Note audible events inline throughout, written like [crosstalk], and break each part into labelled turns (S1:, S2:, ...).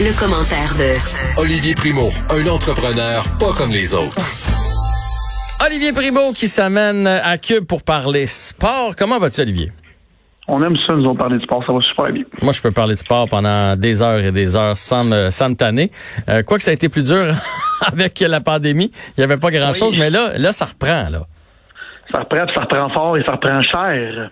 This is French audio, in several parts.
S1: Le commentaire de
S2: Olivier Primo, un entrepreneur pas comme les autres.
S3: Olivier Primo qui s'amène à Cube pour parler sport. Comment vas-tu, Olivier?
S4: On aime ça, nous on parler de sport, ça va super bien.
S3: Moi, je peux parler de sport pendant des heures et des heures sans me, sans me tanner. Euh, Quoique ça a été plus dur [laughs] avec la pandémie, il n'y avait pas grand-chose,
S4: Oui.
S3: mais là, là, ça reprend. là.
S4: Ça reprend, puis ça reprend fort et ça reprend cher.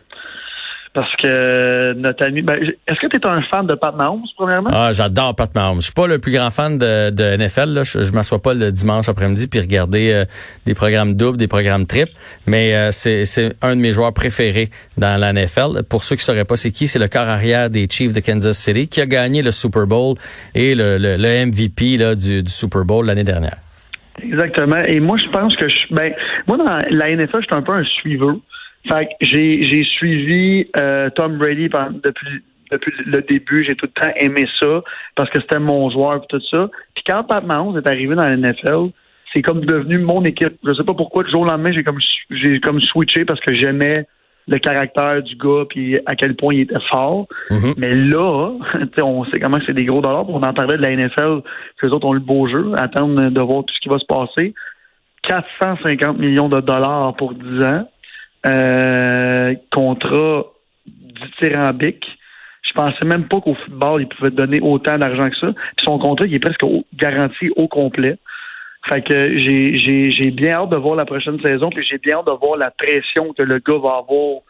S4: Parce que notre ami. Ben, Est-ce que tu es un fan de Pat Mahomes, premièrement?
S3: Ah, j'adore Pat Mahomes. Je suis pas le plus grand fan de, de NFL. Là. Je, je m'assois pas le dimanche après-midi puis regarder euh, des programmes doubles, des programmes triples. Mais euh, c'est un de mes joueurs préférés dans la NFL. Pour ceux qui sauraient pas c'est qui, c'est le corps arrière des Chiefs de Kansas City qui a gagné le Super Bowl et le, le, le MVP là, du, du Super Bowl l'année dernière.
S4: Exactement. Et moi, je pense que je. Ben, moi, dans la NFL, je suis un peu un suiveur. Fait que j'ai j'ai suivi euh, Tom Brady pendant- depuis depuis le début. J'ai tout le temps aimé ça parce que c'était mon joueur et tout ça. Puis quand Pat Mahomes est arrivé dans la NFL, c'est comme devenu mon équipe. Je sais pas pourquoi, du jour au lendemain, j'ai comme j'ai comme switché parce que j'aimais le caractère du gars puis à quel point il était fort.
S3: Mhm.
S4: Mais là, [laughs] tu sais, on sait comment c'est des gros dollars. On en parlait de la NFL, que les autres ont le beau jeu, attendre de voir tout ce qui va se passer. 450 millions de dollars pour 10 ans. Euh, contrat dithyrambique. Je pensais même pas qu'au football, il pouvait donner autant d'argent que ça. Puis son contrat, il est presque au- garanti au complet. Fait que j'ai, bien hâte de voir la prochaine saison, puis j'ai bien hâte de voir la pression que le gars va avoir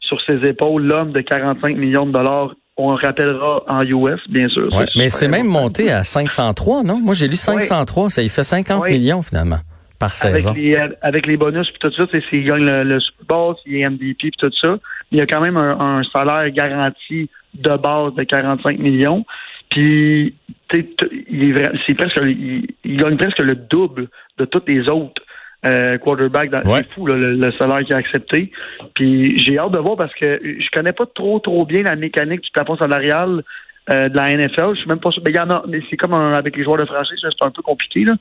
S4: sur ses épaules, l'homme de 45 millions de dollars. On rappellera en US, bien sûr.
S3: Ouais. Mais c'est même monté à 503, non? Moi, j'ai lu 503. Ça y fait 50
S4: Oui.
S3: millions finalement par saison.
S4: avec les, avec les bonus puis tout ça, s'il gagne le, le Super Bowl, s'il est MVP puis tout ça, il y a quand même un, un salaire garanti de base de 45 millions. Puis, il est presque, il, il gagne presque le double de tous les autres euh, quarterbacks. dans-
S3: Ouais.
S4: C'est fou le, le- le salaire qu'il a accepté. Puis, j'ai hâte de voir parce que je connais pas trop trop bien la mécanique du plafond salarial. euh, de la NFL, je suis même pas sûr. Mais il y en a, mais c'est comme un- avec les joueurs de franchise, c'est un peu compliqué là.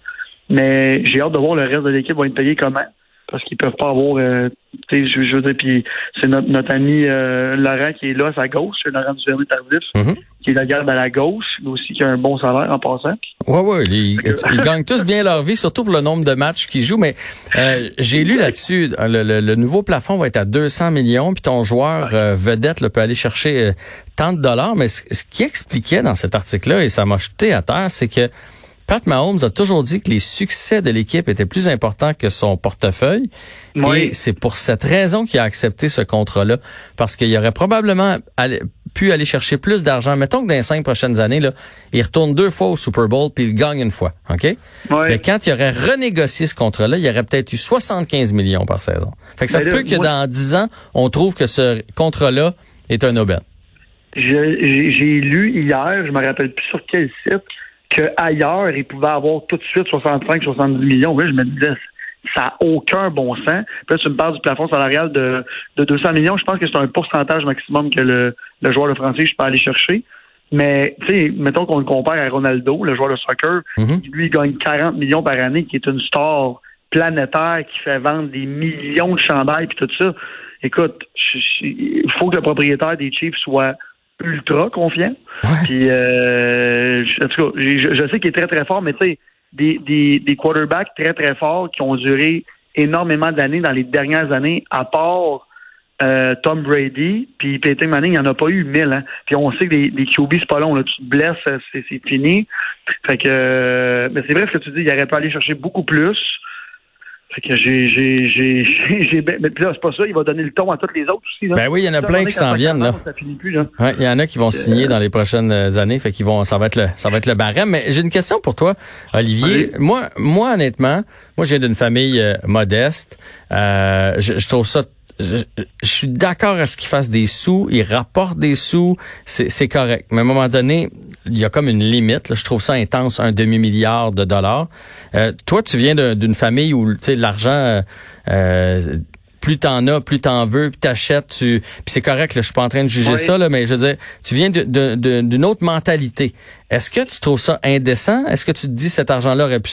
S4: Mais j'ai hâte de voir le reste de l'équipe va être payé comment. Parce qu'ils peuvent pas avoir euh, tu sais, je, je veux dire, puis c'est notre, notre ami euh, Laurent qui est là à sa gauche, Laurent Duvernay Tardif,
S3: Mhm.
S4: qui est la garde à la gauche, mais aussi qui a un bon salaire en passant.
S3: Ouais, ouais, ils, ils gagnent tous bien leur vie, surtout pour le nombre de matchs qu'ils jouent. Mais euh, j'ai lu là-dessus, le, le- le nouveau plafond va être à 200 millions, puis ton joueur euh, vedette là, peut aller chercher euh, tant de dollars. Mais ce, ce qui expliquait dans cet article-là, et ça m'a jeté à terre, c'est que Pat Mahomes a toujours dit que les succès de l'équipe étaient plus importants que son portefeuille.
S4: Oui.
S3: Et c'est pour cette raison qu'il a accepté ce contrat-là. Parce qu'il aurait probablement pu aller chercher plus d'argent. Mettons que dans les cinq prochaines années, là, il retourne deux fois au Super Bowl puis il gagne une fois. OK? Mais quand il aurait renégocié ce contrat-là, il aurait peut-être eu 75 millions par saison. Fait que ça
S4: Mais
S3: se
S4: là,
S3: peut que
S4: moi-
S3: dans 10 ans, on trouve que ce contrat-là est un aubaine.
S4: J'ai lu hier, je me rappelle plus sur quel site, que ailleurs il pouvait avoir tout de suite 65-70 millions. Là, je me disais, ça n'a aucun bon sens. Puis là, tu me parles du plafond salarial de, de 200 millions. Je pense que c'est un pourcentage maximum que le, le joueur de français je peux aller chercher. Mais, tu sais, mettons qu'on le compare à Ronaldo, le joueur de soccer,
S3: Mhm.
S4: lui, il gagne 40 millions par année, qui est une star planétaire qui fait vendre des millions de chandails puis tout ça. Écoute, il faut que le propriétaire des Chiefs soit ultra confiant. Puis, euh, je- en tout cas, je, je sais qu'il est très, très fort, mais tu sais, des, des, des quarterbacks très, très forts qui ont duré énormément d'années dans les dernières années, à part euh, Tom Brady, puis Peyton Manning, il n'y en a pas eu mille. Hein. Puis on sait que les, les QB, c'est pas long. Là. Tu te blesses, c'est, c'est fini. Fait que, euh, mais c'est vrai ce que tu dis, il aurait pu aller chercher beaucoup plus. Fait que j'ai, j'ai, j'ai, [laughs] j'ai, j'ai ben- mais puis là, c'est pas ça, il va donner le ton à tous les autres aussi. Là.
S3: Ben oui, il y en a plein qui s'en viennent, là.
S4: Ça finit plus, là.
S3: Ouais, il y en a qui vont signer dans les prochaines euh, années, fait qu'ils vont, ça va être le, ça va être le barème. Mais j'ai une question pour toi, Olivier. Moi, moi honnêtement, moi j'ai d'une famille euh, modeste. Euh, je, je trouve ça. Je, suis d'accord à ce qu'ils fassent des sous, ils rapportent des sous, c'est correct. Mais à un moment donné, il y a comme une limite. Je trouve ça intense, un demi-milliard de dollars. Euh, toi, tu viens d'une famille où l'argent, euh, plus t'en as, plus t'en veux, plus t'achètes, tu. Puis c'est correct, là, je suis pas en train de juger ça, là, mais je veux dire, tu viens d'une autre mentalité. Est-ce que tu trouves ça indécent? Est-ce que tu te dis cet argent-là aurait pu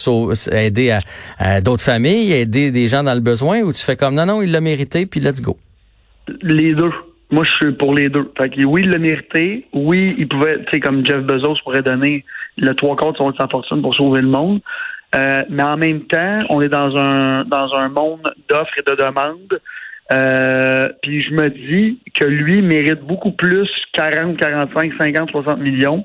S3: aider à, d'autres familles, aider des gens dans le besoin, ou tu fais comme non, non, il l'a mérité, puis let's go?
S4: Les deux. Moi, je suis pour les deux. Fait que oui, il l'a mérité. Oui, il pouvait, tu sais, comme Jeff Bezos pourrait donner le trois quarts de son, sa fortune pour sauver le monde. Euh, mais en même temps, on est dans un dans un monde d'offres et de demandes. Euh, puis je me dis que lui mérite beaucoup plus 40, 45, 50, 60 millions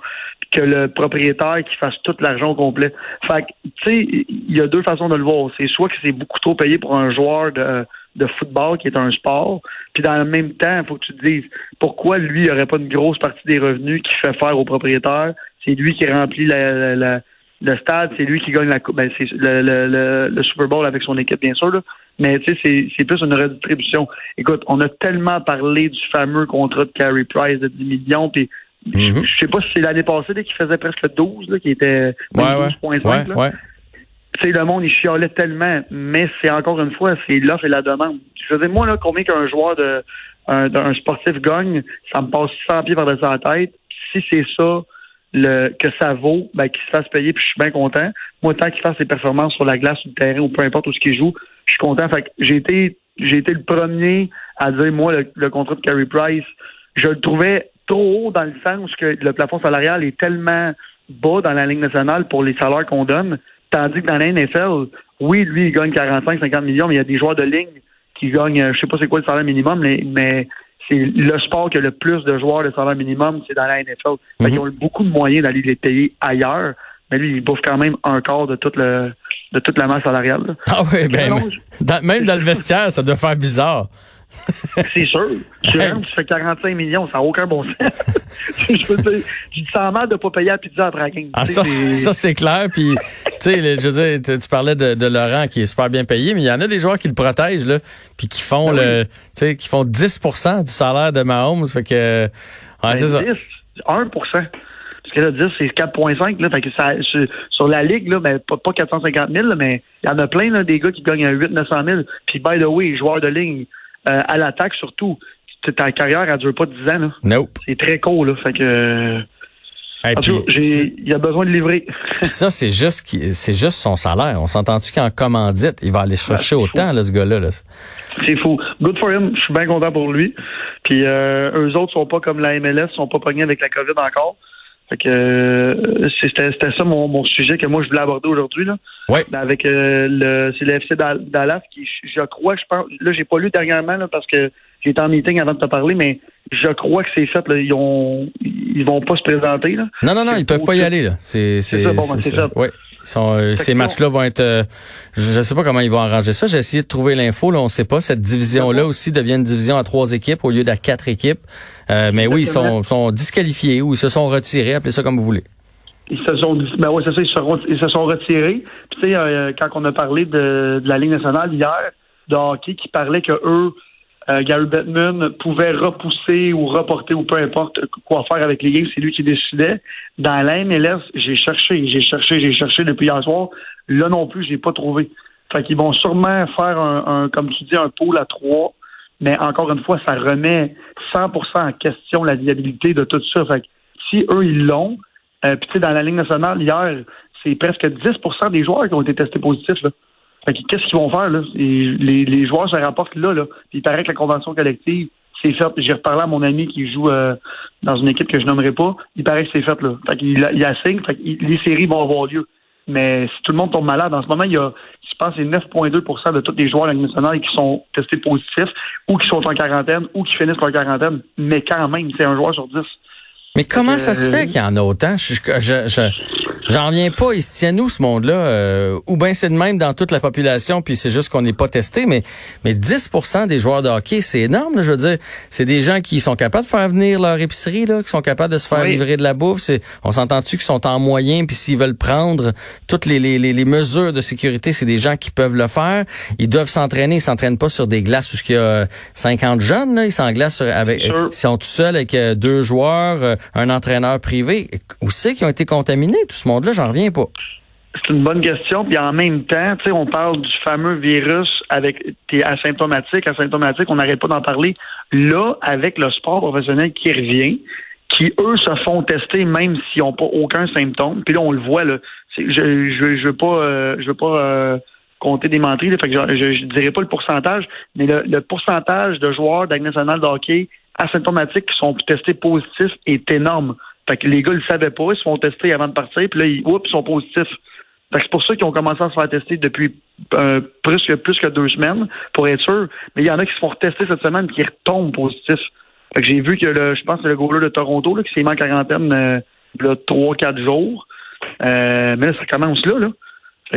S4: que le propriétaire qui fasse tout l'argent au complet. Fait que, tu sais, il y a deux façons de le voir. C'est soit que c'est beaucoup trop payé pour un joueur de, de football qui est un sport, puis dans le même temps, il faut que tu te dises pourquoi lui, il aurait pas une grosse partie des revenus qu'il fait faire au propriétaire? C'est lui qui remplit la, la le stade, c'est lui qui gagne la coupe. Ben, c'est le, le, le, Super Bowl avec son équipe, bien sûr. Là. Mais tu sais, c'est plus une redistribution. Écoute, on a tellement parlé du fameux contrat de Carey Price de 10 millions, puis mm-hmm. je sais pas si c'est l'année passée qui faisait presque 12, là, qui était 12,5. Ouais, Tu sais, le monde, il chialait tellement, mais c'est encore une fois, c'est l'offre et la demande. Je veux moi, là, combien qu'un joueur de d'un sportif gagne, ça me passe 100 pieds par-dessus la tête. Si c'est ça, le que ça vaut, ben, qu'il se fasse payer, puis je suis bien content. Moi, tant qu'il fasse ses performances sur la glace, sur le terrain, ou peu importe où ce qu'il joue, je suis content. Fait que j'ai été j'ai été le premier à dire, moi, le, contrat de Carey Price, je le trouvais trop haut dans le sens que le plafond salarial est tellement bas dans la Ligue nationale pour les salaires qu'on donne, tandis que dans la NFL, oui, lui, il gagne 45, 50 millions, mais il y a des joueurs de ligne qui gagnent, je sais pas c'est quoi le salaire minimum, mais, mais c'est le sport qui a le plus de joueurs de salaire minimum, c'est dans la NFL. Ils mhm. ont beaucoup de moyens d'aller les payer ailleurs, mais lui, il bouffe quand même un quart de toute le de toute la masse salariale.
S3: Ah oui, ben, même dans le vestiaire, ça doit faire bizarre. [laughs]
S4: C'est sûr. Tu, tu fais 45 millions, ça n'a aucun bon sens. [laughs] je veux dire, tu te sens mal de ne pas payer la pizza la game.
S3: Ah, ça, [laughs] ça c'est clair. Puis, tu sais, je veux dire, tu parlais de, de, Laurent qui est super bien payé, mais il y en a des joueurs qui le protègent, là, puis qui font ben le, tu sais, qui font 10% du salaire de Mahomes. Fait que,
S4: ouais, c'est ça. 10, 1 parce que là, 10, c'est 4,5. Là, fait que ça, sur, la ligue, là, ben, pas, pas 450 000, mais il y en a plein là, des gars qui gagnent 8 900 000. Puis, by the way, joueurs de ligne, à l'attaque surtout. Ta carrière, elle dure pas 10 ans. Là.
S3: Nope.
S4: C'est très cool. Là, fait que... il a besoin de livrer. [laughs]
S3: ça, c'est juste c'est juste son salaire. On s'entend-tu qu'en commandite, il va aller chercher autant, là, ce gars-là?
S4: c'est fou. Good for him. Je suis bien content pour lui. Puis euh, eux autres sont pas comme la MLS, sont pas pognés avec la COVID encore. Fait que euh, c'était ça mon, mon, sujet que moi je voulais aborder aujourd'hui là.
S3: Ouais.
S4: Ben, avec euh, le c'est le FC Dallas qui je crois je pense là j'ai pas lu dernièrement là, parce que j'étais en meeting avant de te parler mais je crois que c'est fait là, ils ont ils vont pas se présenter là.
S3: Non non non, ils peuvent pas y aller là. C'est c'est
S4: ça, bon, ben, ça.
S3: Ouais. Sont, euh, ces matchs-là vont être. Euh, je ne sais pas comment ils vont arranger ça. J'ai essayé de trouver l'info. Là, on ne sait pas. Cette division-là aussi devient une division à trois équipes au lieu d'à quatre équipes. Euh, mais oui, ils sont, sont disqualifiés ou ils se sont retirés. Appelez ça comme vous voulez.
S4: Ils se sont, ben ouais, c'est ça, ils se, sont, ils se sont retirés. Puis, tu sais, quand on a parlé de, de la Ligue nationale hier, de hockey, qui parlait que eux euh, Gary Bettman pouvait repousser ou reporter ou peu importe quoi faire avec les games, c'est lui qui décidait. Dans la MLS, j'ai cherché, j'ai cherché, j'ai cherché depuis hier soir. Là non plus, j'ai pas trouvé. Fait qu'ils vont sûrement faire un, comme tu dis, un pôle à trois, mais encore une fois, ça remet 100% en question la viabilité de tout ça. Fait que si eux, ils l'ont, euh, puis tu sais, dans la Ligue nationale, hier, c'est presque 10% des joueurs qui ont été testés positifs. Là qu'est-ce qu'ils vont faire, là? les, les, joueurs se rapportent là, là. Puis il paraît que la convention collective, c'est fait. J'ai reparlé à mon ami qui joue euh, dans une équipe que je nommerai pas. Il paraît que c'est fait, là. Fait qu'il il assigne. Fait que les séries vont avoir lieu. Mais si tout le monde tombe malade, en ce moment, il y a, je pense, c'est 9,2% de tous les joueurs nationale qui sont testés positifs ou qui sont en quarantaine ou qui finissent leur quarantaine. Mais quand même, c'est un joueur sur 10.
S3: Mais comment ça se fait qu'il y en a autant? Je, je, J'en reviens pas. Il se tient où ce monde-là? Euh, ou bien c'est de même dans toute la population, puis c'est juste qu'on n'est pas testé, mais, mais 10% des joueurs de hockey, c'est énorme. je veux dire, c'est des gens qui sont capables de faire venir leur épicerie, là, qui sont capables de se faire livrer de la bouffe. C'est, on s'entend-tu qu'ils sont en moyen, puis s'ils veulent prendre toutes les, les, les, mesures de sécurité, c'est des gens qui peuvent le faire. Ils doivent s'entraîner. Ils s'entraînent pas sur des glaces où il y a 50 jeunes. Là. Ils s'englacent avec... Ils sont tout seuls avec euh, deux joueurs, euh, un entraîneur privé. Où c'est qu'ils ont été contaminés, tout ce monde-là? J'en reviens pas.
S4: C'est une bonne question. Puis en même temps, tu sais, on parle du fameux virus avec t'es asymptomatique, asymptomatique, on n'arrête pas d'en parler. Là, avec le sport professionnel qui revient, qui eux se font tester même s'ils n'ont pas aucun symptôme. Puis là, on le voit là. Je je je veux pas euh, je veux pas euh, compter des menteries, fait que je, je, dirais pas le pourcentage, mais le, pourcentage de joueurs de nationale de hockey asymptomatiques qui sont testés positifs est énorme. Fait que les gars le savaient pas, ils se font tester avant de partir, puis là, ils, oups, ils sont positifs. Fait que c'est pour ça qu'ils ont commencé à se faire tester depuis euh, plus, que, plus que deux semaines, pour être sûr. Mais il y en a qui se font tester cette semaine et qui retombent positifs. Fait que j'ai vu que le, je pense que le goaler de Toronto, là, qui s'est mis en quarantaine euh, trois, quatre jours. Euh, mais là, ça commence là, là.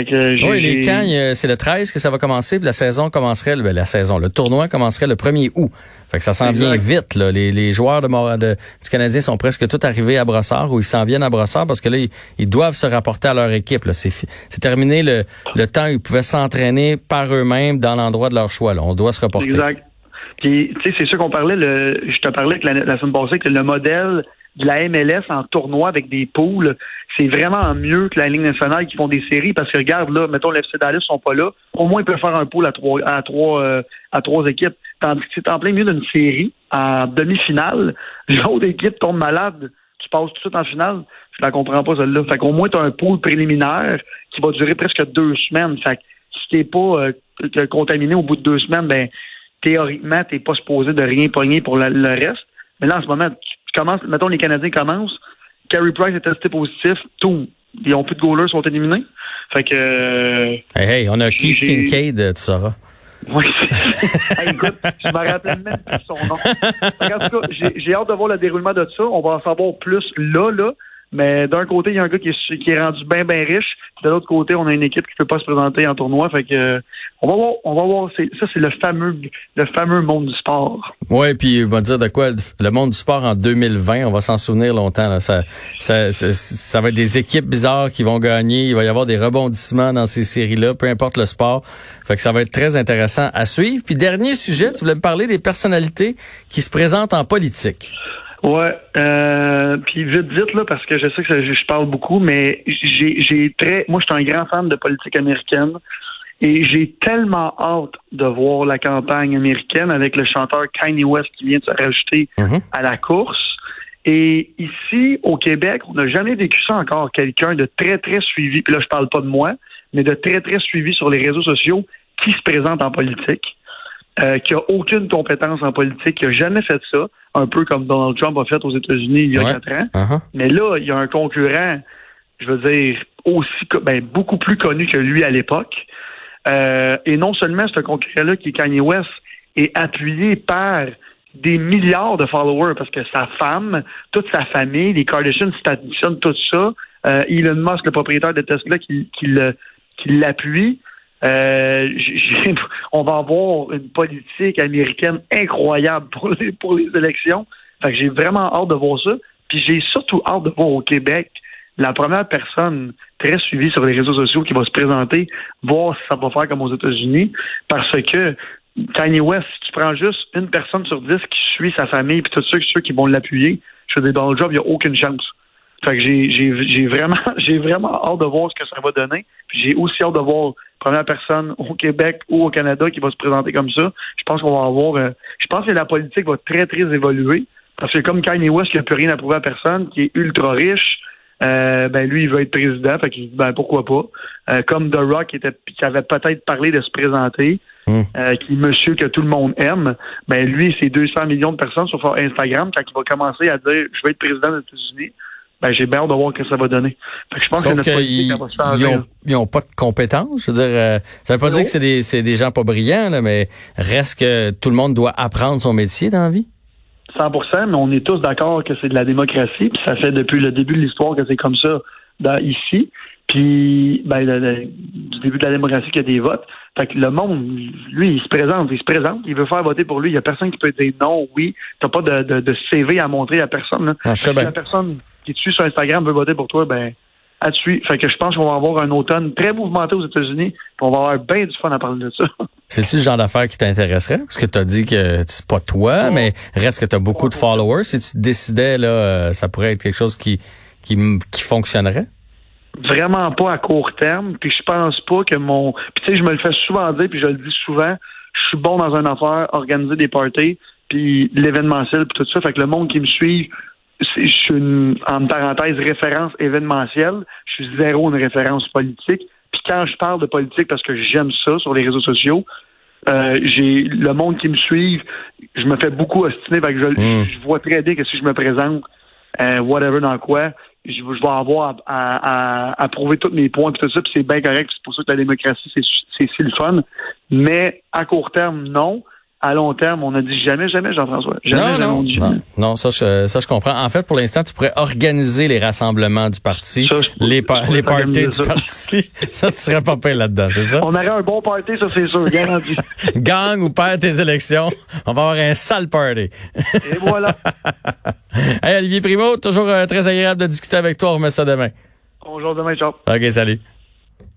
S3: Que oui, les camps, c'est le 13 que ça va commencer, puis la saison commencerait, ben, la saison, le tournoi commencerait le 1er août. Fait que ça s'en vient vite. Là. Les, les joueurs de, de, du Canadien sont presque tous arrivés à Brossard ou ils s'en viennent à Brossard parce que là, ils, doivent se rapporter à leur équipe. C'est terminé le, le temps où ils pouvaient s'entraîner par eux-mêmes dans l'endroit de leur choix. Là. On doit se reporter.
S4: Exact. Puis, tu sais, c'est sûr qu'on parlait, le, je te parlais que la, la semaine passée que le modèle de la MLS en tournoi avec des poules, c'est vraiment mieux que la Ligue nationale qui font des séries parce que regarde là, mettons les FC Dallas sont pas là, au moins ils peuvent faire un pool à trois à trois euh, à trois équipes. Tandis que c'est en plein milieu d'une série, en demi-finale, [laughs] l'autre équipe tombe malade, tu passes tout de suite en finale. Je la comprends pas celle-là. Fait qu'au moins tu as un pool préliminaire qui va durer presque deux semaines. Fait que si t'es pas euh, contaminé au bout de deux semaines, ben théoriquement, t'es pas supposé de rien pogner pour le reste. Mais là, en ce moment, mettons, les Canadiens commencent, Carey Price est testé positif, tout. Ils n'ont plus de goalers, sont éliminés. Fait que.
S3: Euh, hey, hey, on a Keith Kincaid, tu sauras.
S4: Oui. [laughs] écoute, je me rappelle même plus son nom. En tout cas, j'ai hâte de voir le déroulement de ça. On va en savoir plus là, là. Mais d'un côté, il y a un gars qui est, rendu bien, bien riche. De l'autre côté, on a une équipe qui ne peut pas se présenter en tournoi. Fait que on va voir, on va voir. Ça, c'est le fameux, le fameux monde du sport.
S3: Oui, puis on va dire de quoi le monde du sport en 2020, on va s'en souvenir longtemps. Là. Ça, ça, ça, va être des équipes bizarres qui vont gagner. Il va y avoir des rebondissements dans ces séries-là, peu importe le sport. Fait que ça va être très intéressant à suivre. Puis dernier sujet, tu voulais me parler des personnalités qui se présentent en politique.
S4: Ouais, euh, puis vite, vite là, parce que je sais que je parle beaucoup, mais j'ai, très, moi, je suis un grand fan de politique américaine et j'ai tellement hâte de voir la campagne américaine avec le chanteur Kanye West qui vient de se rajouter mhm. à la course. Et ici, au Québec, on n'a jamais vécu ça encore. Quelqu'un de très, très suivi, puis là, je parle pas de moi, mais de très, très suivi sur les réseaux sociaux qui se présente en politique, euh, qui a aucune compétence en politique, qui a jamais fait ça un peu comme Donald Trump a fait aux États-Unis il y a quatre ans. Uh-huh. Mais là, il y a un concurrent, je veux dire, aussi ben, beaucoup plus connu que lui à l'époque. Euh, et non seulement ce concurrent-là, qui est Kanye West, est appuyé par des milliards de followers parce que sa femme, toute sa famille, les Kardashians, si tout ça, euh, Elon Musk, le propriétaire de Tesla, qui, qui l'appuie. Euh, [laughs] on va avoir une politique américaine incroyable pour les, élections. Fait que j'ai vraiment hâte de voir ça. Puis j'ai surtout hâte de voir au Québec la première personne très suivie sur les réseaux sociaux qui va se présenter, voir si ça va faire comme aux États-Unis, parce que Kanye West, si tu prends juste une personne sur dix qui suit sa famille, puis tous ceux, qui vont l'appuyer, je veux dire, dans le job, il n'y a aucune chance. Fait que j'ai vraiment, [laughs] j'ai vraiment hâte de voir ce que ça va donner. Puis j'ai aussi hâte de voir première personne au Québec ou au Canada qui va se présenter comme ça. Je pense qu'on va avoir. Euh, je pense que la politique va très, très évoluer. Parce que comme Kanye West qui n'a plus rien à prouver à personne, qui est ultra riche, euh, ben lui, il veut être président, fait qu'il dit ben pourquoi pas. Euh, comme The Rock qui était qui avait peut-être parlé de se présenter, hmm. qui est monsieur que tout le monde aime, ben lui, c'est 200 millions de personnes sur Instagram, quand il va commencer à dire je veux être président des États-Unis, ben, j'ai bien hâte de voir ce que ça va donner. je pense que notre politique, va se
S3: ils, ont, ils ont pas de compétences. Je veux dire, euh, ça veut pas dire que c'est des, c'est des gens pas brillants, là, mais reste que tout le monde doit apprendre son métier dans la vie.
S4: 100% mais on est tous d'accord que c'est de la démocratie, puis ça fait depuis le début de l'histoire que c'est comme ça. dans, ici. Puis, ben, le- le- du début de la démocratie, qu'il y a des votes. Fait que le monde, lui, il se présente, il se présente, il veut faire voter pour lui. Il y a personne qui peut dire non, oui. T'as pas de, de, de CV à montrer à personne. Là.
S3: Ah,
S4: si
S3: bien.
S4: la personne qui te suit sur Instagram veut voter pour toi, ben, à te suivre. Fait que je pense qu'on va avoir un automne très mouvementé aux États-Unis. puis On va avoir bien du fun à parler de ça. [laughs]
S3: C'est-tu le genre d'affaires qui t'intéresserait? Parce que tu as dit que c'est pas toi, mais reste que tu as beaucoup de followers. Si tu décidais, là, euh, ça pourrait être quelque chose qui, qui, qui fonctionnerait?
S4: vraiment pas à court terme. Puis je pense pas que mon. Puis tu sais, je me le fais souvent dire, puis je le dis souvent. Je suis bon dans une affaire, organiser des parties, puis l'événementiel, puis tout ça. Fait que le monde qui me suit, je suis une, en parenthèse, référence événementielle. Je suis zéro une référence politique. Puis quand je parle de politique, parce que j'aime ça sur les réseaux sociaux, euh, j'ai le monde qui me suit, je me fais beaucoup ostiner. Fait que je,
S3: Mm.
S4: je vois très bien que si je me présente, euh, whatever dans quoi, je, je vais avoir à, à, à, à prouver tous mes points, puis tout ça, puis c'est bien correct. C'est pour ça que la démocratie, c'est c'est si le fun. Mais à court terme, non. À long terme, on a dit jamais, jamais, Jean-François. Jamais,
S3: non,
S4: jamais,
S3: non,
S4: on dit
S3: non,
S4: jamais.
S3: non, ça je, ça je comprends. En fait, pour l'instant, tu pourrais organiser les rassemblements du parti,
S4: Ça, je pourrais-
S3: les, par- parties du parti. [laughs] ça, tu serais pas payé là-dedans, c'est ça?
S4: On aurait un bon party, ça c'est sûr, garanti. [laughs]
S3: Gang ou perds tes élections, on va avoir un sale party.
S4: Et voilà. [laughs]
S3: hey, Olivier Primo, toujours euh, très agréable de discuter avec toi. On remet ça demain.
S4: Bonjour demain, ciao.
S3: OK, salut.